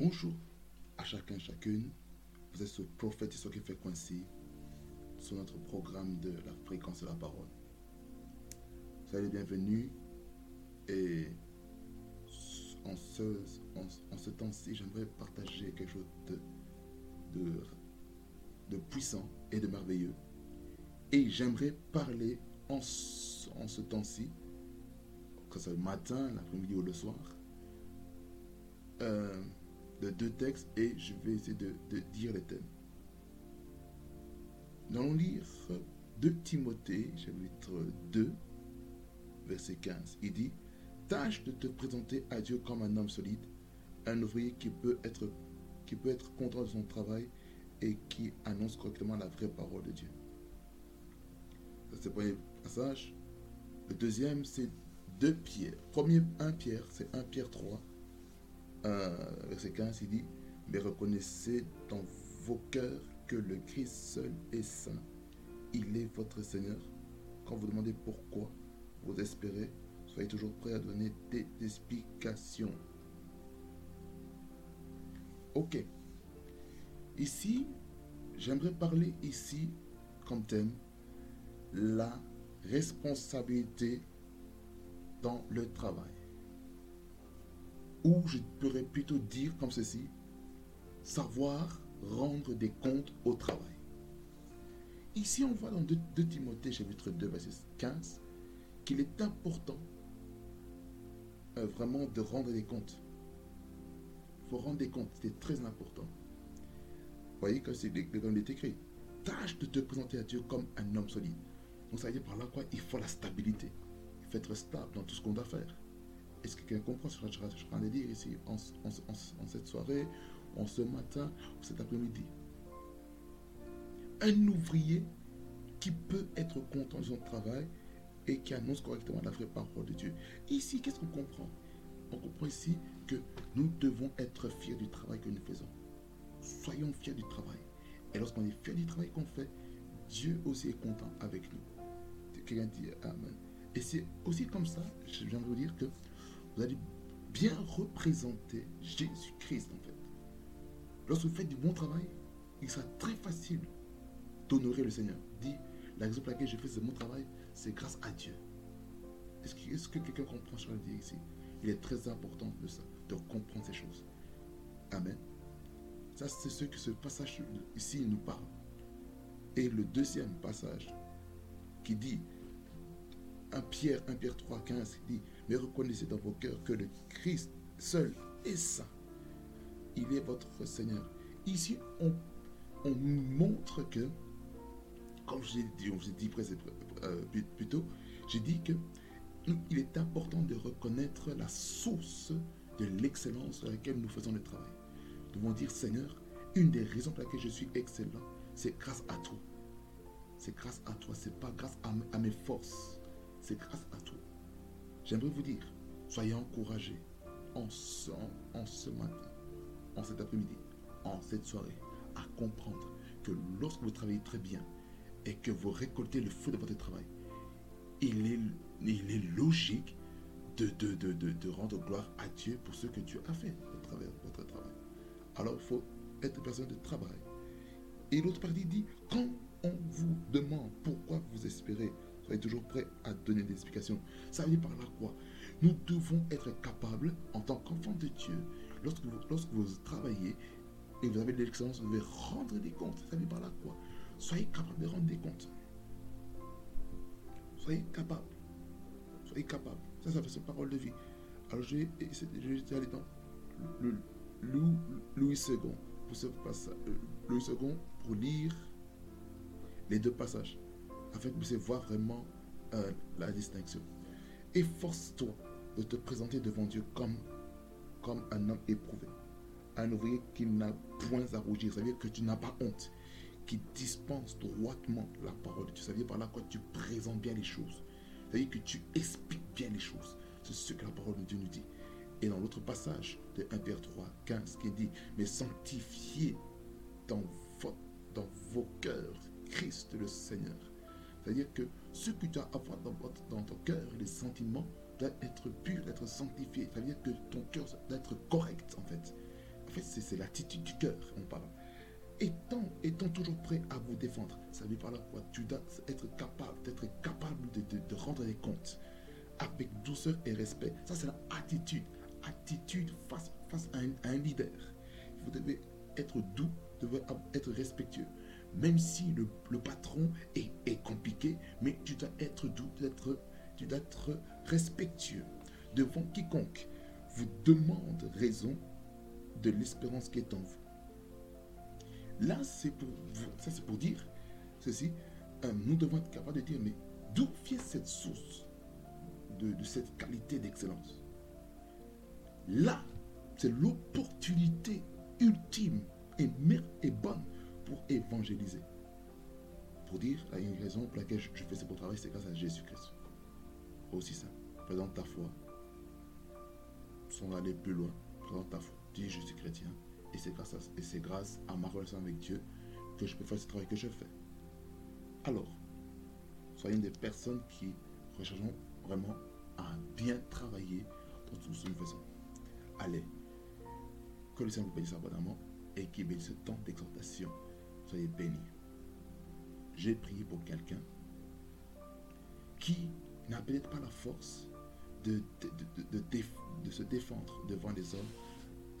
Bonjour à chacun, chacune. Vous êtes ce prophète et ce qui fait coïncider sur notre programme de la fréquence de la parole. Soyez les bienvenus et en ce, en, ce temps-ci, j'aimerais partager quelque chose de, de, de, puissant et de merveilleux. Et j'aimerais parler en, en ce temps-ci, que ce soit le matin, l'après-midi ou le soir, euh, de deux textes et je vais essayer de, dire les thèmes. Nous allons lire 2 Timothée, chapitre 2, verset 15. Il dit Tâche de te présenter à Dieu comme un homme solide, un ouvrier qui peut être, qui peut être content de son travail et qui annonce correctement la vraie parole de Dieu. C'est le premier passage. Le deuxième, c'est 2 Pierre. Premier, 1 Pierre, c'est 1 Pierre 3, verset 15, il dit, mais reconnaissez dans vos cœurs que le Christ seul est saint. Il est votre Seigneur. Quand vous demandez pourquoi vous espérez, soyez toujours prêt à donner des explications. Ok. Ici, j'aimerais parler ici comme thème la responsabilité dans le travail ou je pourrais plutôt dire comme ceci, savoir rendre des comptes au travail. Ici, on voit dans 2, Timothée chapitre 2, verset 15, qu'il est important euh, vraiment de rendre des comptes. Il faut rendre des comptes, c'est très important. Vous voyez que c'est est écrit. Tâche de te présenter à Dieu comme un homme solide. Donc ça veut dire par là quoi? Il faut la stabilité. Il faut être stable dans tout ce qu'on doit faire. Est-ce que quelqu'un comprend ce que je suis en train de dire ici, en, cette soirée, en ce matin, ou cet après-midi Un ouvrier qui peut être content de son travail et qui annonce correctement la vraie parole de Dieu. Ici, qu'est-ce qu'on comprend? On comprend ici que nous devons être fiers du travail que nous faisons. Soyons fiers du travail. Et lorsqu'on est fier du travail qu'on fait, Dieu aussi est content avec nous. Quelqu'un dit Amen. Et c'est aussi comme ça, je viens de vous dire que allez bien représenter Jésus-Christ en fait. Lorsque vous faites du bon travail, il sera très facile d'honorer le Seigneur. Dit, la raison pour laquelle je fais ce bon travail, c'est grâce à Dieu. Est-ce que, quelqu'un comprend ce que je dis ici? Il est très important de ça, de comprendre ces choses. Amen. Ça, c'est ce que ce passage ici nous parle. Et le deuxième passage qui dit, 1 Pierre, 1 Pierre 3, 15, dit, mais reconnaissez dans vos cœurs que le Christ seul est saint. Il est votre Seigneur. Ici, on, montre que, comme je dit, j'ai dit euh, plus tôt, j'ai dit que il est important de reconnaître la source de l'excellence dans laquelle nous faisons le travail. Nous devons dire, Seigneur, une des raisons pour laquelle je suis excellent, c'est grâce à toi. C'est grâce à toi, c'est pas grâce à mes forces, c'est grâce à toi. J'aimerais vous dire, soyez encouragés en ce, matin, en cet après-midi, en cette soirée, à comprendre que lorsque vous travaillez très bien et que vous récoltez le fruit de votre travail, il est, il est logique de, de, de, de, rendre gloire à Dieu pour ce que Dieu a fait au travers de votre travail. Alors il faut être personne de travail. Et l'autre partie dit, quand on vous demande pourquoi vous espérez Soyez toujours prêt à donner des explications. Ça veut dire par là quoi? Nous devons être capables, en tant qu'enfants de Dieu, lorsque vous, lorsque vous travaillez et vous avez de l'excellence, vous rendre des comptes. Ça veut dire par là quoi? Soyez capable de rendre des comptes. Soyez capable. Soyez capable. Ça, ça fait cette parole de vie. Alors, vais, je aller dans le, Louis II pour ce passage. Euh, Louis II pour lire les deux passages afin que vous puissiez voir vraiment euh, la distinction. Efforce-toi de te présenter devant Dieu comme, comme un homme éprouvé, un ouvrier qui n'a point à rougir, ça veut dire que tu n'as pas honte, qui dispense droitement la parole de Dieu. Dire par là que tu présentes bien les choses. Ça veut dire que tu expliques bien les choses. C'est ce que la parole de Dieu nous dit. Et dans l'autre passage de 1 Pierre 3, 15, qui dit, mais sanctifiez dans, dans vos cœurs Christ le Seigneur. C'est-à-dire que ce que tu as avoir dans, dans ton cœur, les sentiments, doivent être purs, être sanctifiés. C'est-à-dire que ton cœur doit être correct, en fait. En fait, c'est l'attitude du cœur, on parle. Étant, étant toujours prêt à vous défendre, ça veut dire quoi? Tu dois être capable, d'être capable de, rendre des comptes avec douceur et respect. Ça, c'est l'attitude. Attitude face, face à, un, leader. Vous devez être doux, devez être respectueux. Même si le, le patron mais tu dois être doux, tu dois être respectueux devant quiconque vous demande raison de l'espérance qui est en vous. Là, c'est pour, ça c'est pour dire ceci. Euh, nous devons être capables de dire, mais d'où vient cette source de, cette qualité d'excellence? Là, c'est l'opportunité ultime et, et bonne pour évangéliser. Pour dire, il y a une raison pour laquelle je, fais ce beau travail, c'est grâce à Jésus-Christ. Aussi ça. Présente ta foi. Sans aller plus loin, présente ta foi. Dis, je suis chrétien. Et c'est grâce, à, et c'est grâce à ma relation avec Dieu que je peux faire ce travail que je fais. Alors, soyez des personnes qui recherchons vraiment à bien travailler dans tout ce que. Allez, que le Seigneur vous bénisse abondamment et qu'il bénisse ce temps d'exhortation. Soyez bénis. J'ai prié pour quelqu'un qui n'a peut-être pas la force de, de, se défendre devant les hommes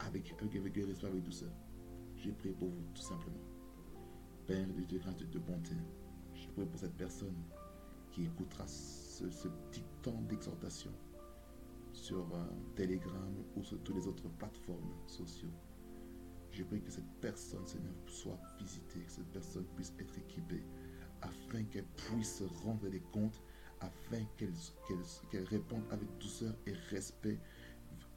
avec, avec, avec respect, avec douceur. J'ai prié pour vous, tout simplement. Père de grâce, de bonté, je prie pour cette personne qui écoutera ce, petit temps d'exhortation sur euh, Telegram ou sur toutes les autres plateformes sociales. Je prie que cette personne, Seigneur, soit visitée, que cette personne puisse être équipée, afin qu'elle puisse rendre des comptes, afin qu'elle réponde avec douceur et respect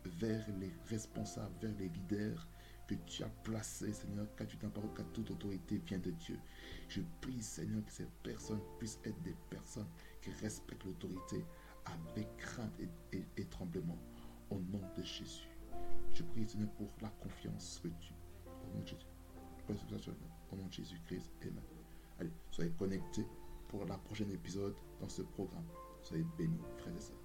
vers les responsables, vers les leaders que tu as placés, Seigneur, car tu t'en parles qu'à toute autorité vient de Dieu. Je prie, Seigneur, que ces personnes puissent être des personnes qui respectent l'autorité avec crainte et, tremblement. Au nom de Jésus. Je prie, Seigneur, pour la confiance que tu. Au nom de Jésus. Au nom de Jésus-Christ. Amen. Allez, soyez connectés pour la prochaine épisode dans ce programme. Soyez bénis, frères et sœurs.